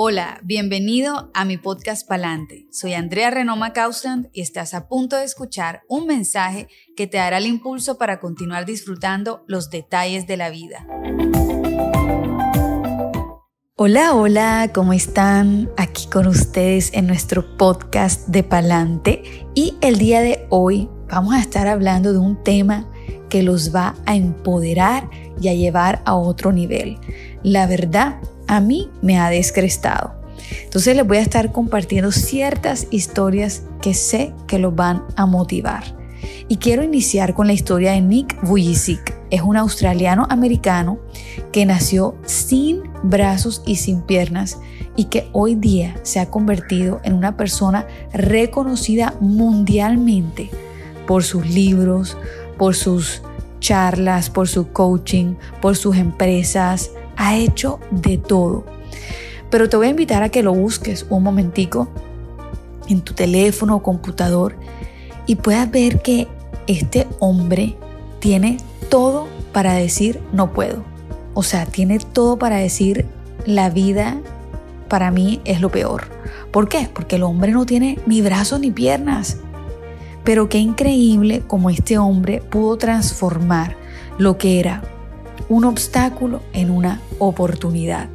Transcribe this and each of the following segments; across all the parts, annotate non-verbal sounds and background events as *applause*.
Hola, bienvenido a mi podcast Palante. Soy Andrea Renoma Causland y estás a punto de escuchar un mensaje que te dará el impulso para continuar disfrutando los detalles de la vida. Hola, hola, ¿cómo están? Aquí con ustedes en nuestro podcast de Palante y el día de hoy vamos a estar hablando de un tema que los va a empoderar y a llevar a otro nivel. La verdad a mí me ha descrestado. Entonces les voy a estar compartiendo ciertas historias que sé que los van a motivar. Y quiero iniciar con la historia de Nick Vujicic. Es un australiano americano que nació sin brazos y sin piernas y que hoy día se ha convertido en una persona reconocida mundialmente por sus libros, por sus charlas, por su coaching, por sus empresas, ha hecho de todo. Pero te voy a invitar a que lo busques un momentico en tu teléfono o computador y puedas ver que este hombre tiene todo para decir no puedo. O sea, tiene todo para decir la vida para mí es lo peor. ¿Por qué? Porque el hombre no tiene ni brazos ni piernas. Pero qué increíble como este hombre pudo transformar lo que era un obstáculo en una oportunidad.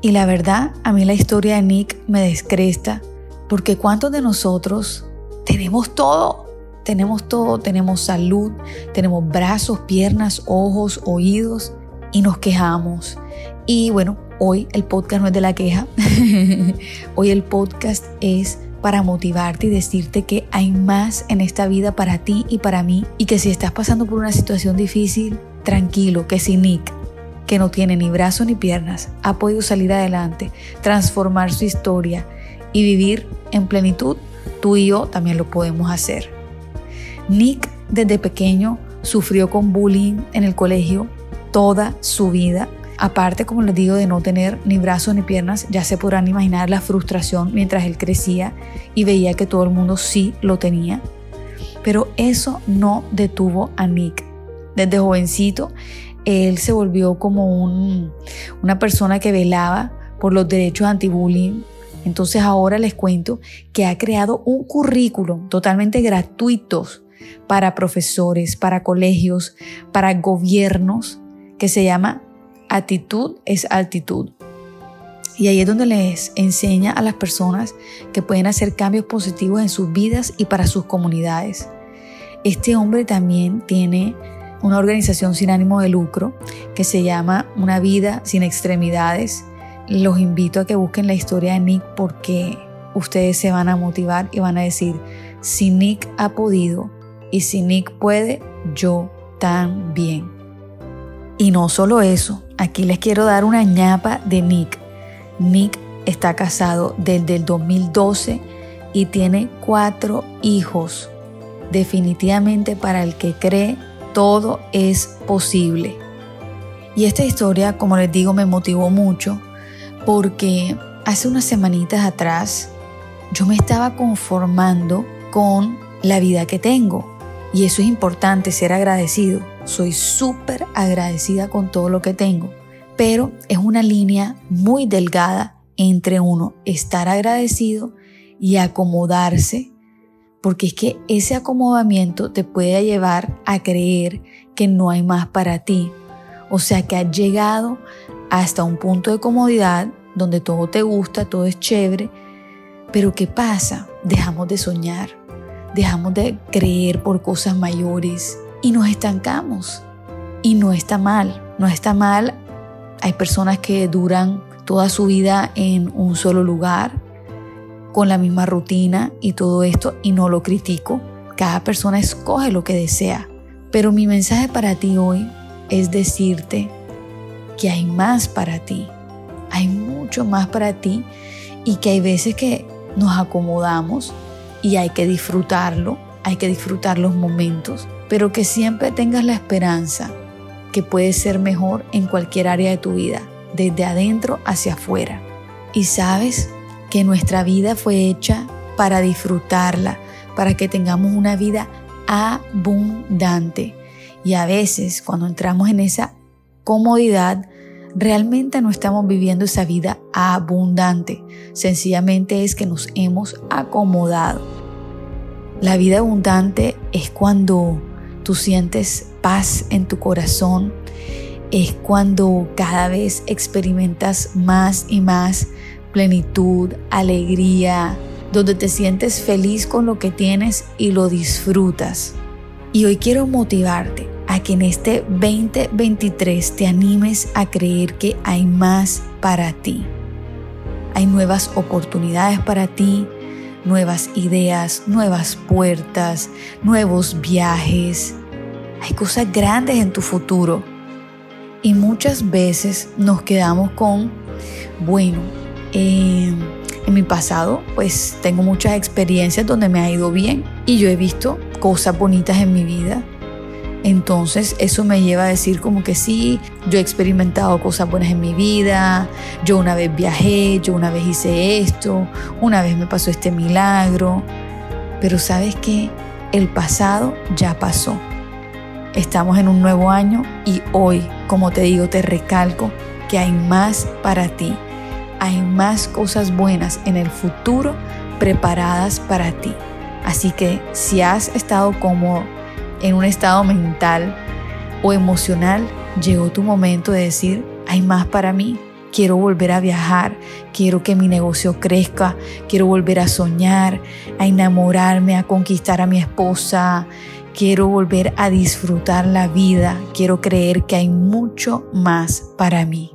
Y la verdad, a mí la historia de Nick me descresta porque ¿cuántos de nosotros tenemos todo? Tenemos todo, tenemos salud, tenemos brazos, piernas, ojos, oídos y nos quejamos. Y bueno, hoy el podcast no es de la queja, *laughs* hoy el podcast es para motivarte y decirte que hay más en esta vida para ti y para mí y que si estás pasando por una situación difícil, tranquilo que si Nick, que no tiene ni brazos ni piernas, ha podido salir adelante, transformar su historia y vivir en plenitud, tú y yo también lo podemos hacer. Nick desde pequeño sufrió con bullying en el colegio toda su vida. Aparte, como les digo, de no tener ni brazos ni piernas, ya se podrán imaginar la frustración mientras él crecía y veía que todo el mundo sí lo tenía. Pero eso no detuvo a Nick desde jovencito, él se volvió como una persona que velaba por los derechos anti-bullying. Entonces ahora les cuento que ha creado un currículum totalmente gratuito para profesores, para colegios, para gobiernos, que se llama Actitud es Altitud. Y ahí es donde les enseña a las personas que pueden hacer cambios positivos en sus vidas y para sus comunidades. Este hombre también tiene una organización sin ánimo de lucro que se llama Una vida sin extremidades. Los invito a que busquen la historia de Nick porque ustedes se van a motivar y van a decir, si Nick ha podido y si Nick puede, yo también. Y no solo eso, aquí les quiero dar una ñapa de Nick. Nick está casado desde el 2012 y tiene cuatro hijos. Definitivamente para el que cree todo es posible. Y esta historia, como les digo, me motivó mucho porque hace unas semanitas atrás yo me estaba conformando con la vida que tengo. Y eso es importante, ser agradecido. Soy súper agradecida con todo lo que tengo. Pero es una línea muy delgada entre uno estar agradecido y acomodarse porque es que ese acomodamiento te puede llevar a creer que no hay más para ti. O sea que has llegado hasta un punto de comodidad donde todo te gusta, todo es chévere, pero ¿qué pasa? Dejamos de soñar, dejamos de creer por cosas mayores y nos estancamos. Y no está mal, no está mal. Hay personas que duran toda su vida en un solo lugar, con la misma rutina y todo esto y no lo critico. Cada persona escoge lo que desea. Pero mi mensaje para ti hoy es decirte que hay más para ti. Hay mucho más para ti y que hay veces que nos acomodamos y hay que disfrutarlo, hay que disfrutar los momentos, pero que siempre tengas la esperanza que puedes ser mejor en cualquier área de tu vida, desde adentro hacia afuera. Y sabes, que nuestra vida fue hecha para disfrutarla, para que tengamos una vida abundante. Y a veces cuando entramos en esa comodidad, realmente no estamos viviendo esa vida abundante. Sencillamente es que nos hemos acomodado. La vida abundante es cuando tú sientes paz en tu corazón, es cuando cada vez experimentas más y más plenitud, alegría, donde te sientes feliz con lo que tienes y lo disfrutas. Y hoy quiero motivarte a que en este 2023 te animes a creer que hay más para ti. Hay nuevas oportunidades para ti, nuevas ideas, nuevas puertas, nuevos viajes. Hay cosas grandes en tu futuro. Y muchas veces nos quedamos con, bueno, eh, en mi pasado pues tengo muchas experiencias donde me ha ido bien y yo he visto cosas bonitas en mi vida. Entonces eso me lleva a decir como que sí, yo he experimentado cosas buenas en mi vida, yo una vez viajé, yo una vez hice esto, una vez me pasó este milagro, pero sabes que el pasado ya pasó. Estamos en un nuevo año y hoy, como te digo, te recalco que hay más para ti hay más cosas buenas en el futuro preparadas para ti. Así que si has estado como en un estado mental o emocional, llegó tu momento de decir, hay más para mí. Quiero volver a viajar, quiero que mi negocio crezca, quiero volver a soñar, a enamorarme, a conquistar a mi esposa, quiero volver a disfrutar la vida, quiero creer que hay mucho más para mí.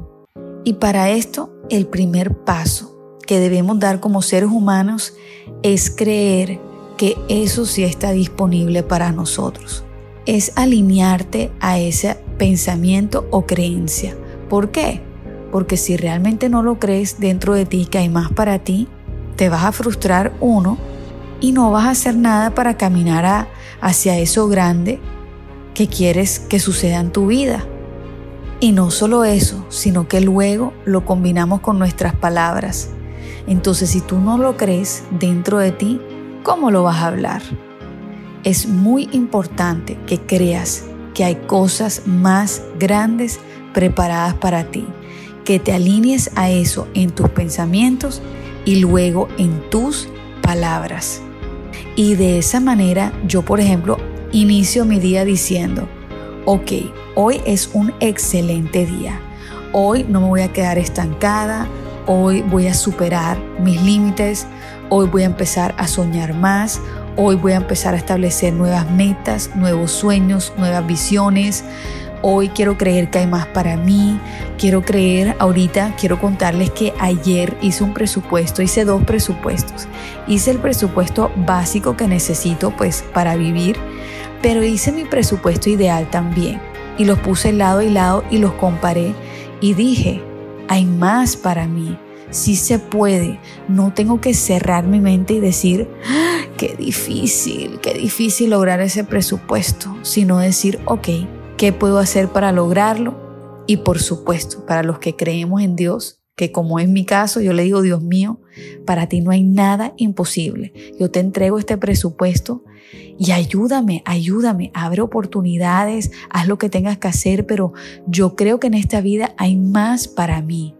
Y para esto el primer paso que debemos dar como seres humanos es creer que eso sí está disponible para nosotros. Es alinearte a ese pensamiento o creencia. ¿Por qué? Porque si realmente no lo crees dentro de ti que hay más para ti, te vas a frustrar uno y no vas a hacer nada para caminar hacia eso grande que quieres que suceda en tu vida. Y no solo eso, sino que luego lo combinamos con nuestras palabras. Entonces, si tú no lo crees dentro de ti, ¿cómo lo vas a hablar? Es muy importante que creas que hay cosas más grandes preparadas para ti, que te alinees a eso en tus pensamientos y luego en tus palabras. Y de esa manera yo, por ejemplo, inicio mi día diciendo, ok, hoy es un excelente día. Hoy no me voy a quedar estancada, hoy voy a superar mis límites, hoy voy a empezar a soñar más, hoy voy a empezar a establecer nuevas metas, nuevos sueños, nuevas visiones. Hoy quiero creer que hay más para mí. Quiero creer, ahorita quiero contarles que ayer hice un presupuesto, hice dos presupuestos. Hice el presupuesto básico que necesito pues para vivir pero hice mi presupuesto ideal también y los puse lado y lado y los comparé y dije, hay más para mí. Sí se puede, no tengo que cerrar mi mente y decir, ah, qué difícil, qué difícil lograr ese presupuesto, sino decir, ok, ¿qué puedo hacer para lograrlo? Y por supuesto, para los que creemos en Dios, que como es mi caso, yo le digo, Dios mío, para ti no hay nada imposible. Yo te entrego este presupuesto y ayúdame, ayúdame, abre oportunidades, haz lo que tengas que hacer, pero yo creo que en esta vida hay más para mí.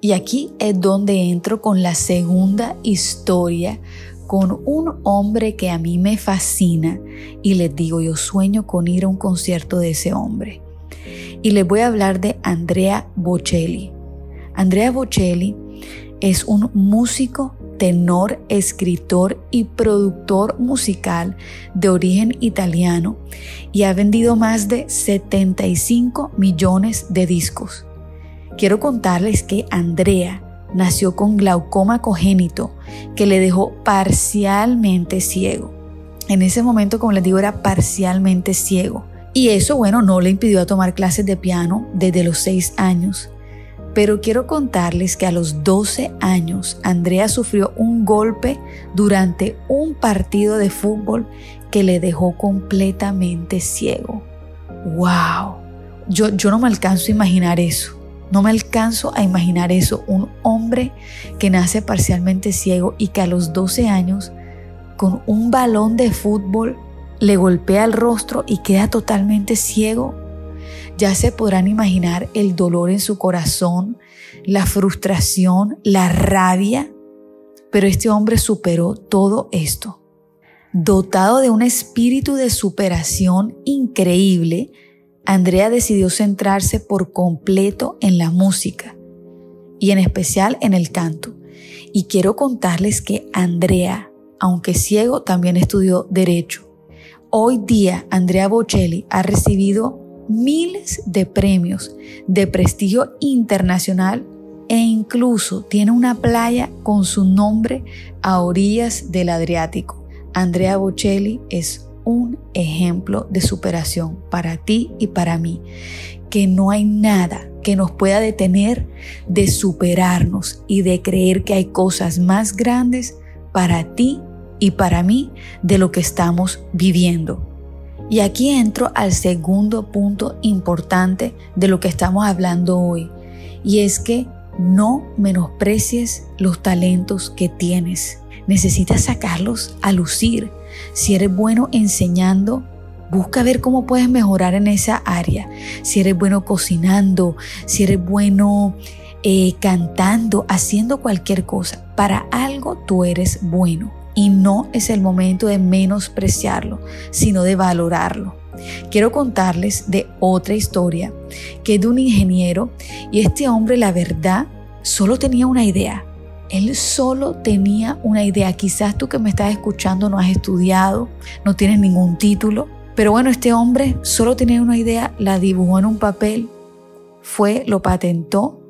Y aquí es donde entro con la segunda historia, con un hombre que a mí me fascina y les digo, yo sueño con ir a un concierto de ese hombre. Y les voy a hablar de Andrea Bocelli. Andrea Bocelli es un músico, tenor, escritor y productor musical de origen italiano y ha vendido más de 75 millones de discos. Quiero contarles que Andrea nació con glaucoma congénito que le dejó parcialmente ciego. En ese momento, como les digo, era parcialmente ciego. Y eso, bueno, no le impidió tomar clases de piano desde los 6 años. Pero quiero contarles que a los 12 años Andrea sufrió un golpe durante un partido de fútbol que le dejó completamente ciego. ¡Wow! Yo, yo no me alcanzo a imaginar eso. No me alcanzo a imaginar eso. Un hombre que nace parcialmente ciego y que a los 12 años, con un balón de fútbol, le golpea el rostro y queda totalmente ciego Ya se podrán imaginar el dolor en su corazón, la frustración, la rabia. Pero este hombre superó todo esto. Dotado de un espíritu de superación increíble, Andrea decidió centrarse por completo en la música y en especial en el canto. Y quiero contarles que Andrea, aunque ciego, también estudió derecho. Hoy día Andrea Bocelli ha recibido miles de premios de prestigio internacional e incluso tiene una playa con su nombre a orillas del Adriático. Andrea Bocelli es un ejemplo de superación para ti y para mí, que no hay nada que nos pueda detener de superarnos y de creer que hay cosas más grandes para ti y para mí de lo que estamos viviendo. Y aquí entro al segundo punto importante de lo que estamos hablando hoy, y es que no menosprecies los talentos que tienes. Necesitas sacarlos a lucir. Si eres bueno enseñando, busca ver cómo puedes mejorar en esa área. Si eres bueno cocinando, si eres bueno eh, cantando, haciendo cualquier cosa. Para algo tú eres bueno. Y no es el momento de menospreciarlo, sino de valorarlo. Quiero contarles de otra historia que es de un ingeniero y este hombre la verdad solo tenía una idea él solo tenía una idea. Quizás tú que me estás escuchando no has estudiado, no tienes ningún título, pero bueno, este hombre solo tenía una idea, la dibujó en un papel, fue, lo patentó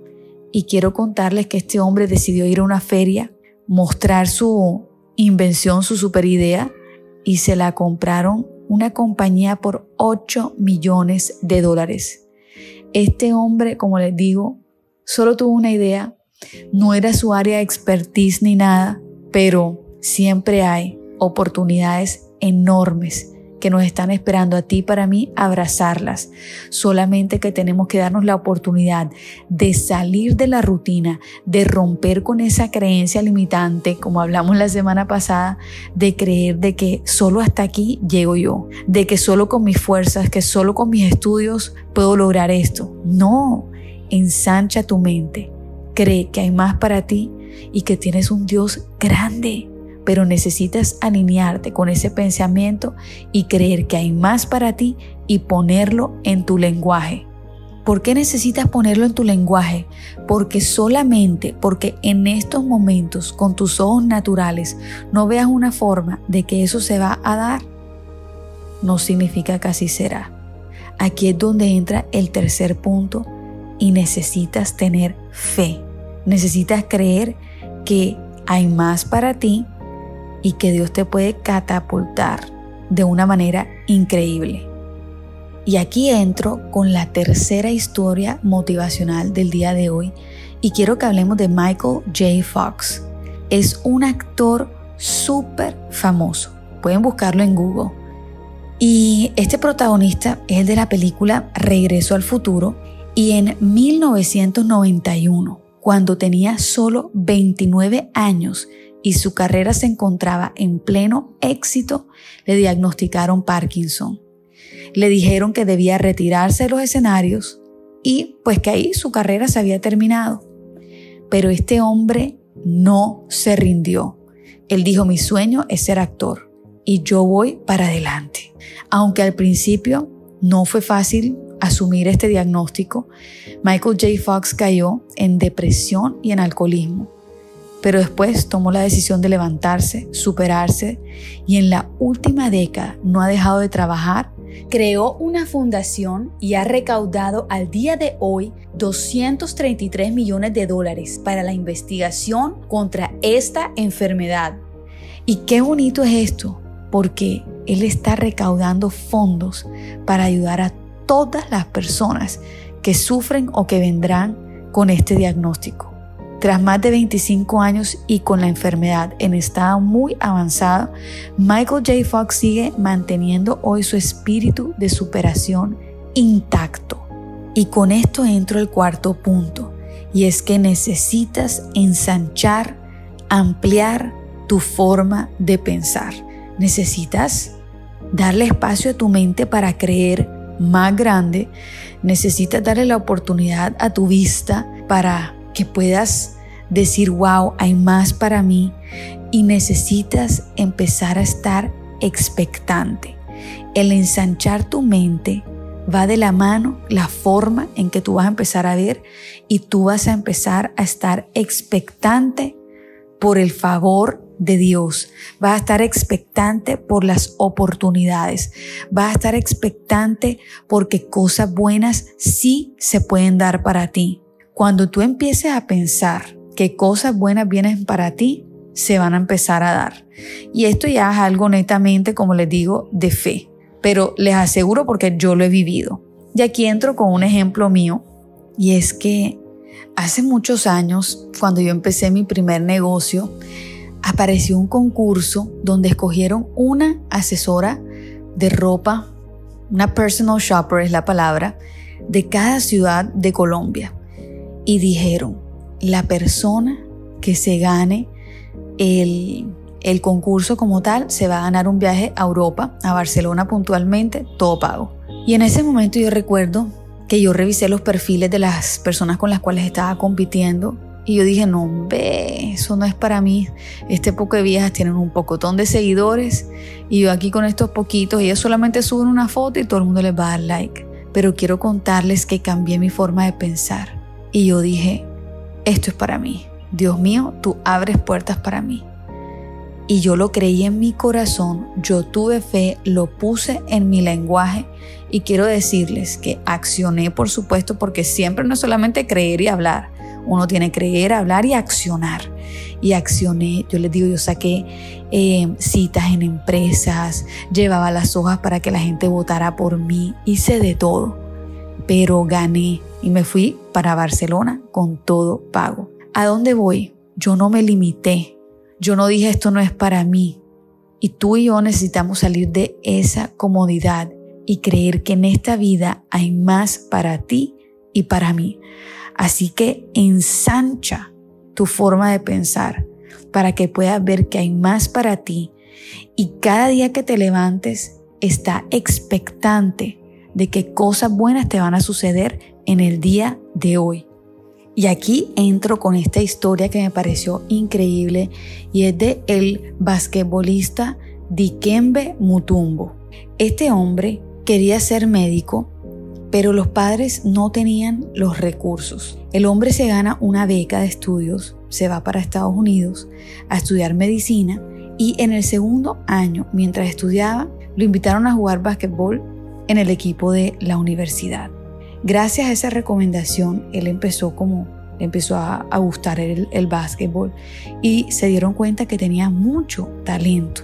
y quiero contarles que este hombre decidió ir a una feria, mostrar su invención, su super idea y se la compraron una compañía por 8 millones de dólares. Este hombre, como les digo, solo tuvo una idea, no era su área de expertise ni nada, pero siempre hay oportunidades enormes que nos están esperando a ti para mí abrazarlas. Solamente que tenemos que darnos la oportunidad de salir de la rutina, de romper con esa creencia limitante, como hablamos la semana pasada, de creer de que solo hasta aquí llego yo, de que solo con mis fuerzas, que solo con mis estudios puedo lograr esto. No, ensancha tu mente, Cree que hay más para ti y que tienes un Dios grande, pero necesitas alinearte con ese pensamiento y creer que hay más para ti y ponerlo en tu lenguaje. ¿Por qué necesitas ponerlo en tu lenguaje? Porque solamente porque en estos momentos con tus ojos naturales no veas una forma de que eso se va a dar, no significa que así será. Aquí es donde entra el tercer punto y necesitas tener fe. Necesitas creer que hay más para ti y que Dios te puede catapultar de una manera increíble. Y aquí entro con la tercera historia motivacional del día de hoy y quiero que hablemos de Michael J. Fox. Es un actor súper famoso. Pueden buscarlo en Google. Y este protagonista es el de la película Regreso al Futuro y en 1991 cuando tenía solo 29 años y su carrera se encontraba en pleno éxito, le diagnosticaron Parkinson. Le dijeron que debía retirarse de los escenarios y pues que ahí su carrera se había terminado. Pero este hombre no se rindió. Él dijo, mi sueño es ser actor y yo voy para adelante. Aunque al principio no fue fácil asumir este diagnóstico, Michael J. Fox cayó en depresión y en alcoholismo, pero después tomó la decisión de levantarse, superarse y en la última década no ha dejado de trabajar. Creó una fundación y ha recaudado al día de hoy 233 millones de dólares para la investigación contra esta enfermedad. Y qué bonito es esto, porque él está recaudando fondos para ayudar a todas las personas que sufren o que vendrán con este diagnóstico. Tras más de 25 años y con la enfermedad en estado muy avanzado, Michael J. Fox sigue manteniendo hoy su espíritu de superación intacto. Y con esto entro al cuarto punto, y es que necesitas ensanchar, ampliar tu forma de pensar. Necesitas darle espacio a tu mente para creer más grande, necesitas darle la oportunidad a tu vista para que puedas decir, wow, hay más para mí y necesitas empezar a estar expectante. El ensanchar tu mente va de la mano la forma en que tú vas a empezar a ver y tú vas a empezar a estar expectante por el favor de Dios. Vas a estar expectante por las oportunidades. Vas a estar expectante porque cosas buenas sí se pueden dar para ti. Cuando tú empieces a pensar que cosas buenas vienen para ti, se van a empezar a dar. Y esto ya es algo netamente, como les digo, de fe. Pero les aseguro porque yo lo he vivido. Y aquí entro con un ejemplo mío. Y es que hace muchos años, cuando yo empecé mi primer negocio, apareció un concurso donde escogieron una asesora de ropa, una personal shopper es la palabra, de cada ciudad de Colombia. Y dijeron, la persona que se gane el, el concurso como tal se va a ganar un viaje a Europa, a Barcelona puntualmente, todo pago. Y en ese momento yo recuerdo que yo revisé los perfiles de las personas con las cuales estaba compitiendo y yo dije, no, ve, eso no es para mí. Este poco de viejas tienen un pocotón de seguidores y yo aquí con estos poquitos, ellas solamente suben una foto y todo el mundo les va a dar like. Pero quiero contarles que cambié mi forma de pensar. Y yo dije, esto es para mí. Dios mío, tú abres puertas para mí. Y yo lo creí en mi corazón, yo tuve fe, lo puse en mi lenguaje y quiero decirles que accioné, por supuesto, porque siempre no es solamente creer y hablar, uno tiene que creer, hablar y accionar. Y accioné, yo les digo, yo saqué eh, citas en empresas, llevaba las hojas para que la gente votara por mí, hice de todo, pero gané y me fui para Barcelona con todo pago. ¿A dónde voy? Yo no me limité, yo no dije esto no es para mí. Y tú y yo necesitamos salir de esa comodidad y creer que en esta vida hay más para ti y para mí. Así que ensancha tu forma de pensar para que puedas ver que hay más para ti y cada día que te levantes está expectante de que cosas buenas te van a suceder en el día de hoy. Y aquí entro con esta historia que me pareció increíble y es de el basquetbolista Dikembe Mutumbo. Este hombre quería ser médico pero los padres no tenían los recursos. El hombre se gana una beca de estudios, se va para Estados Unidos a estudiar medicina y en el segundo año, mientras estudiaba, lo invitaron a jugar básquetbol en el equipo de la universidad. Gracias a esa recomendación, él empezó como empezó a, gustar el, el básquetbol y se dieron cuenta que tenía mucho talento.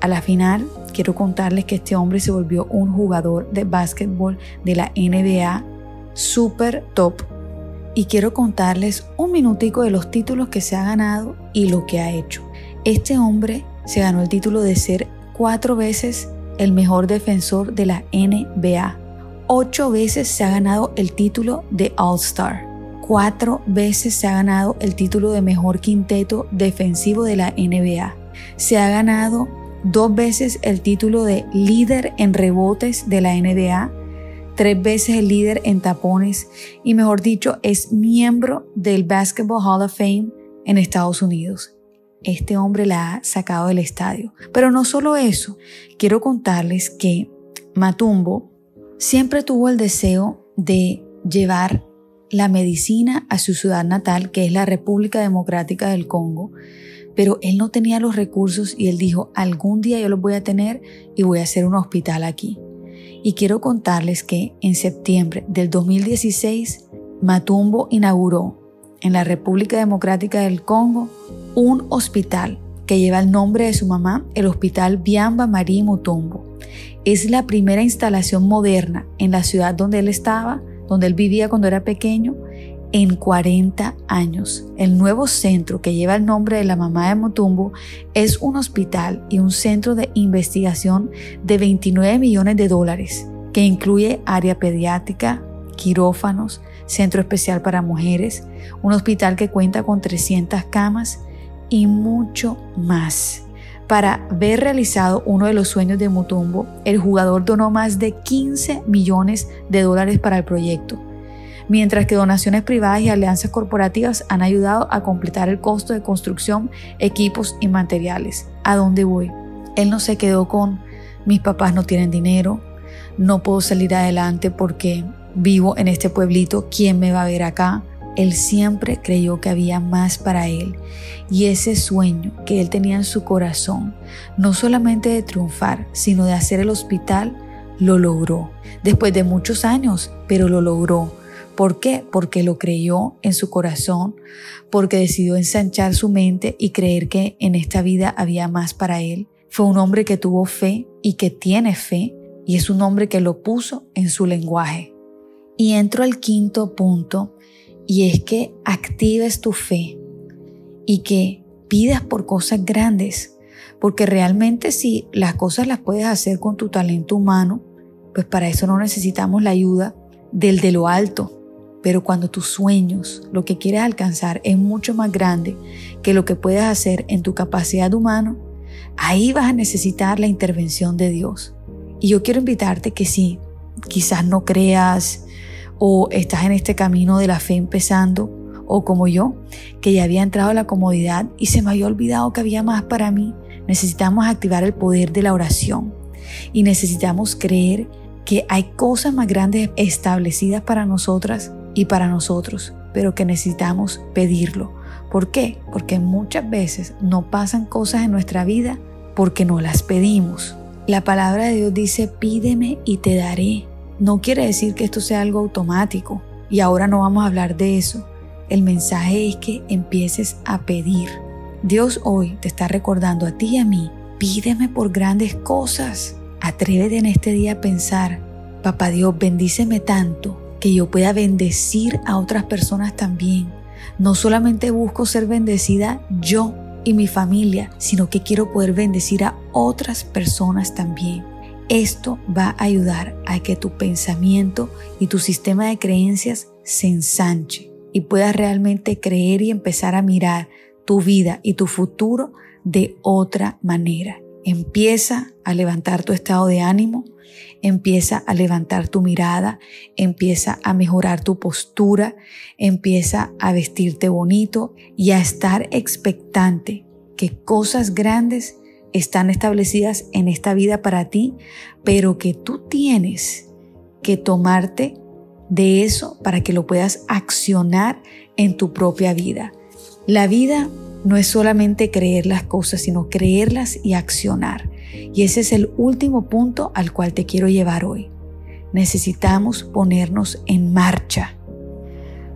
A la final quiero contarles que este hombre se volvió un jugador de básquetbol de la NBA super top. Y quiero contarles un minutico de los títulos que se ha ganado y lo que ha hecho. Este hombre se ganó el título de ser cuatro veces el mejor defensor de la NBA. Ocho veces se ha ganado el título de All-Star. Cuatro veces se ha ganado el título de mejor quinteto defensivo de la NBA. Se ha ganado dos veces el título de líder en rebotes de la NBA, tres veces el líder en tapones y mejor dicho es miembro del Basketball Hall of Fame en Estados Unidos. Este hombre la ha sacado del estadio. Pero no solo eso, quiero contarles que Matumbo siempre tuvo el deseo de llevar la medicina a su ciudad natal, que es la República Democrática del Congo, pero él no tenía los recursos y él dijo, algún día yo los voy a tener y voy a hacer un hospital aquí. Y quiero contarles que en septiembre del 2016, Matumbo inauguró en la República Democrática del Congo un hospital que lleva el nombre de su mamá, el Hospital Biamba Marie Mutombo. Es la primera instalación moderna en la ciudad donde él estaba, donde él vivía cuando era pequeño, en 40 años. El nuevo centro que lleva el nombre de la mamá de Motumbo es un hospital y un centro de investigación de 29 millones de dólares, que incluye área pediátrica, quirófanos, centro especial para mujeres, un hospital que cuenta con 300 camas y mucho más. Para ver realizado uno de los sueños de Mutumbo, el jugador donó más de 15 millones de dólares para el proyecto, mientras que donaciones privadas y alianzas corporativas han ayudado a completar el costo de construcción, equipos y materiales. ¿A dónde voy? Él no se quedó con mis papás no tienen dinero, no puedo salir adelante porque vivo en este pueblito, ¿quién me va a ver acá? Él siempre creyó que había más para él y ese sueño que él tenía en su corazón, no solamente de triunfar, sino de hacer el hospital, lo logró. Después de muchos años, pero lo logró. ¿Por qué? Porque lo creyó en su corazón, porque decidió ensanchar su mente y creer que en esta vida había más para él. Fue un hombre que tuvo fe y que tiene fe y es un hombre que lo puso en su lenguaje. Y entro al quinto punto y es que actives tu fe y que pidas por cosas grandes, porque realmente si las cosas las puedes hacer con tu talento humano, pues para eso no necesitamos la ayuda del de lo alto. Pero cuando tus sueños, lo que quieres alcanzar es mucho más grande que lo que puedes hacer en tu capacidad humana, ahí vas a necesitar la intervención de Dios. Y yo quiero invitarte que si quizás no creas o estás en este camino de la fe empezando, o como yo, que ya había entrado a la comodidad y se me había olvidado que había más para mí, necesitamos activar el poder de la oración y necesitamos creer que hay cosas más grandes establecidas para nosotras y para nosotros, pero que necesitamos pedirlo. ¿Por qué? Porque muchas veces no pasan cosas en nuestra vida porque no las pedimos. La palabra de Dios dice, pídeme y te daré. No quiere decir que esto sea algo automático y ahora no vamos a hablar de eso. El mensaje es que empieces a pedir. Dios hoy te está recordando a ti y a mí, pídeme por grandes cosas. Atrévete en este día a pensar, papá Dios, bendíceme tanto que yo pueda bendecir a otras personas también. No solamente busco ser bendecida yo y mi familia, sino que quiero poder bendecir a otras personas también. Esto va a ayudar a que tu pensamiento y tu sistema de creencias se ensanche y puedas realmente creer y empezar a mirar tu vida y tu futuro de otra manera. Empieza a levantar tu estado de ánimo, empieza a levantar tu mirada, empieza a mejorar tu postura, empieza a vestirte bonito y a estar expectante que cosas grandes están establecidas en esta vida para ti, pero que tú tienes que tomarte de eso para que lo puedas accionar en tu propia vida. La vida no es solamente creer las cosas, sino creerlas y accionar. Y ese es el último punto al cual te quiero llevar hoy. Necesitamos ponernos en marcha.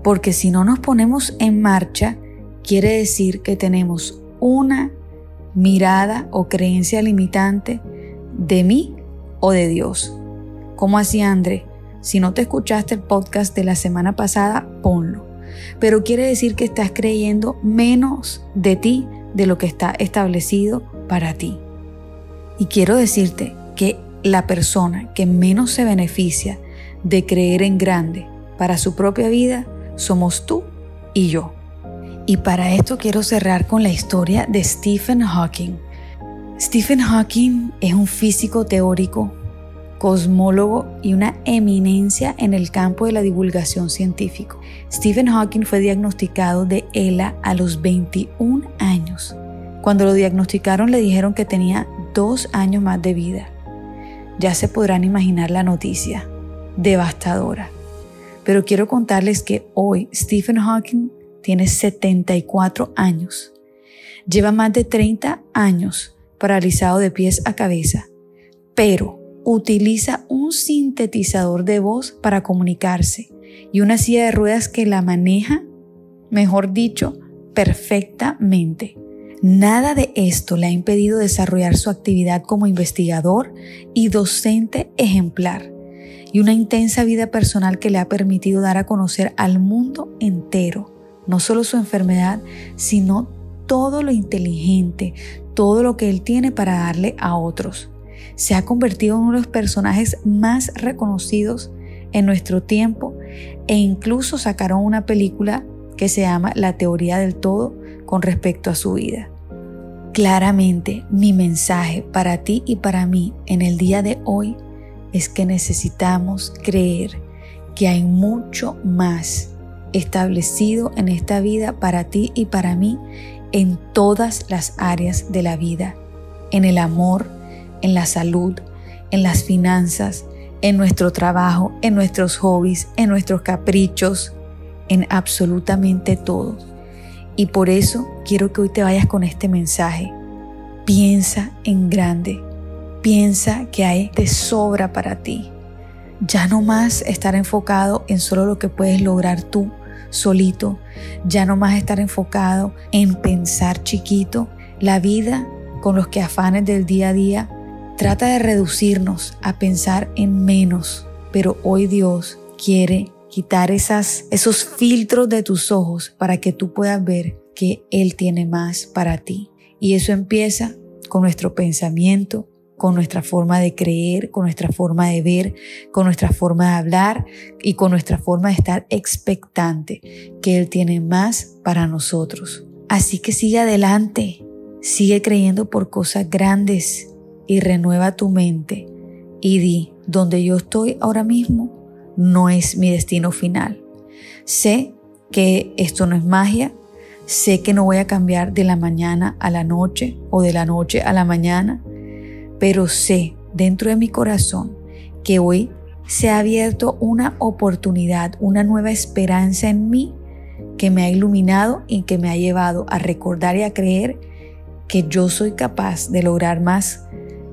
Porque si no nos ponemos en marcha, quiere decir que tenemos una mirada o creencia limitante de mí o de Dios. ¿Cómo así, André? Si no te escuchaste el podcast de la semana pasada, ponlo. Pero quiere decir que estás creyendo menos de ti de lo que está establecido para ti. Y quiero decirte que la persona que menos se beneficia de creer en grande para su propia vida somos tú y yo. Y para esto quiero cerrar con la historia de Stephen Hawking. Stephen Hawking es un físico teórico, cosmólogo y una eminencia en el campo de la divulgación científica. Stephen Hawking fue diagnosticado de ELA a los 21 años. Cuando lo diagnosticaron le dijeron que tenía dos años más de vida. Ya se podrán imaginar la noticia, devastadora. Pero quiero contarles que hoy Stephen Hawking tiene 74 años. Lleva más de 30 años paralizado de pies a cabeza, pero utiliza un sintetizador de voz para comunicarse y una silla de ruedas que la maneja, mejor dicho, perfectamente. Nada de esto le ha impedido desarrollar su actividad como investigador y docente ejemplar y una intensa vida personal que le ha permitido dar a conocer al mundo entero no solo su enfermedad, sino todo lo inteligente, todo lo que él tiene para darle a otros. Se ha convertido en uno de los personajes más reconocidos en nuestro tiempo e incluso sacaron una película que se llama La teoría del todo con respecto a su vida. claramente mi mensaje para ti y para mí en el día de hoy es que necesitamos creer que hay mucho más establecido en esta vida para ti y para mí en todas las áreas de la vida, en el amor, en la salud, en las finanzas, en nuestro trabajo, en nuestros hobbies, en nuestros caprichos, en absolutamente todo. Y por eso quiero que hoy te vayas con este mensaje. Piensa en grande. Piensa que hay de sobra para ti. Ya no más estar enfocado en solo lo que puedes lograr tú solito. Ya no más estar enfocado en pensar chiquito. La vida con los que afanes del día a día trata de reducirnos a pensar en menos. Pero hoy Dios quiere quitar esas, esos filtros de tus ojos para que tú puedas ver que Él tiene más para ti. Y eso empieza con nuestro pensamiento, con nuestra forma de creer, con nuestra forma de ver, con nuestra forma de hablar y con nuestra forma de estar expectante que Él tiene más para nosotros. Así que sigue adelante, sigue creyendo por cosas grandes y renueva tu mente y di, donde yo estoy ahora mismo, no es mi destino final. Sé que esto no es magia, sé que no voy a cambiar de la mañana a la noche o de la noche a la mañana, pero sé dentro de mi corazón que hoy se ha abierto una oportunidad, una nueva esperanza en mí que me ha iluminado y que me ha llevado a recordar y a creer que yo soy capaz de lograr más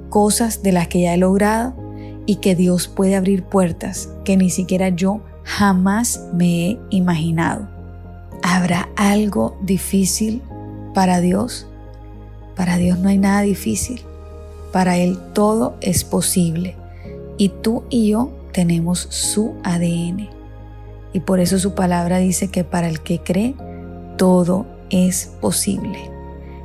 cosas de las que ya he logrado y que Dios puede abrir puertas que ni siquiera yo jamás me he imaginado. ¿Habrá algo difícil para Dios? Para Dios no hay nada difícil. Para Él todo es posible. Y tú y yo tenemos su ADN. Y por eso su palabra dice que para el que cree, todo es posible.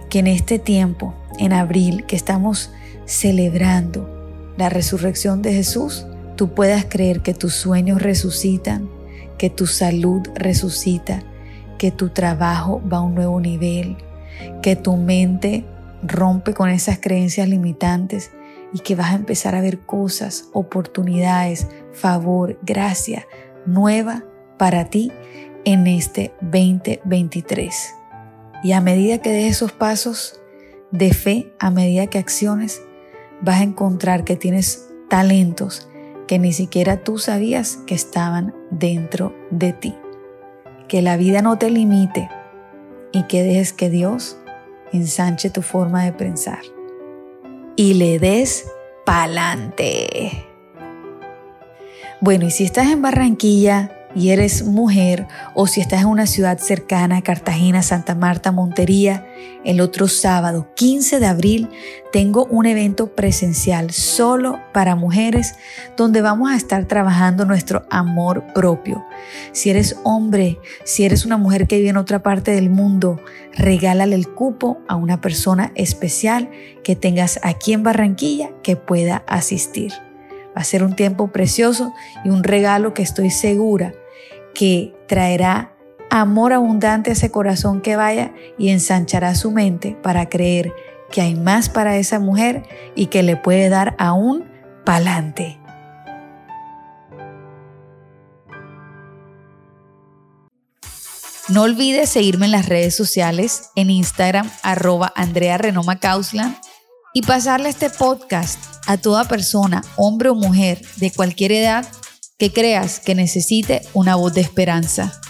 Que en este tiempo, en abril, que estamos celebrando la resurrección de Jesús, tú puedas creer que tus sueños resucitan, que tu salud resucita, que tu trabajo va a un nuevo nivel, que tu mente rompe con esas creencias limitantes y que vas a empezar a ver cosas, oportunidades, favor, gracia nueva para ti en este 2023. Y a medida que des esos pasos de fe, a medida que acciones, vas a encontrar que tienes talentos que ni siquiera tú sabías que estaban dentro de ti. Que la vida no te limite y que dejes que Dios ensanche tu forma de pensar y le des pa'lante. Bueno, y si estás en Barranquilla, y eres mujer o si estás en una ciudad cercana, Cartagena, Santa Marta, Montería, el otro sábado 15 de abril tengo un evento presencial solo para mujeres donde vamos a estar trabajando nuestro amor propio. Si eres hombre, si eres una mujer que vive en otra parte del mundo, regálale el cupo a una persona especial que tengas aquí en Barranquilla que pueda asistir. Va a ser un tiempo precioso y un regalo que estoy segura que traerá amor abundante a ese corazón que vaya y ensanchará su mente para creer que hay más para esa mujer y que le puede dar aún pa'lante. No olvides seguirme en las redes sociales, en Instagram, arroba Andrea Renoma y pasarle este podcast a toda persona, hombre o mujer, de cualquier edad, que creas que necesite una voz de esperanza.